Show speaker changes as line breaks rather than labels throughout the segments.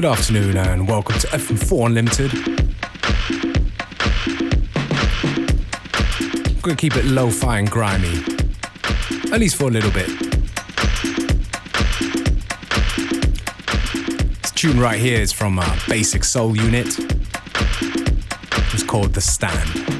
Good afternoon and welcome to FM4 Unlimited. I'm gonna keep it lo-fi and grimy, at least for a little bit. This tune right here is from a Basic Soul Unit. It's called The Stand.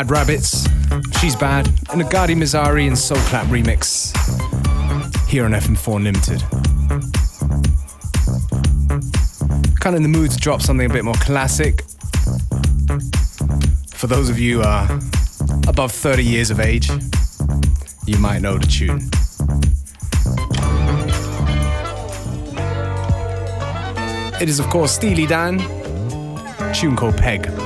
Bad Rabbits, She's Bad, and a Gadi Mizrahi and Soul Clap remix here on FM4 Limited. Kind of in the mood to drop something a bit more classic. For those of you uh, above 30 years of age, you might know the tune. It is, of course, Steely Dan, tune called Peg.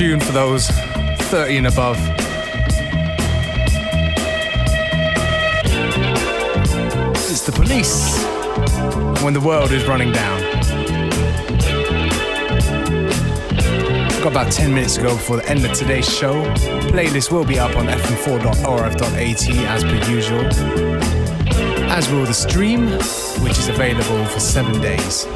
Tune for those 30 and above. It's the police when the world is running down. Got about 10 minutes to go before the end of today's show. Playlist will be up on fm4.orf.at as per usual. As will the stream, which is available for seven days.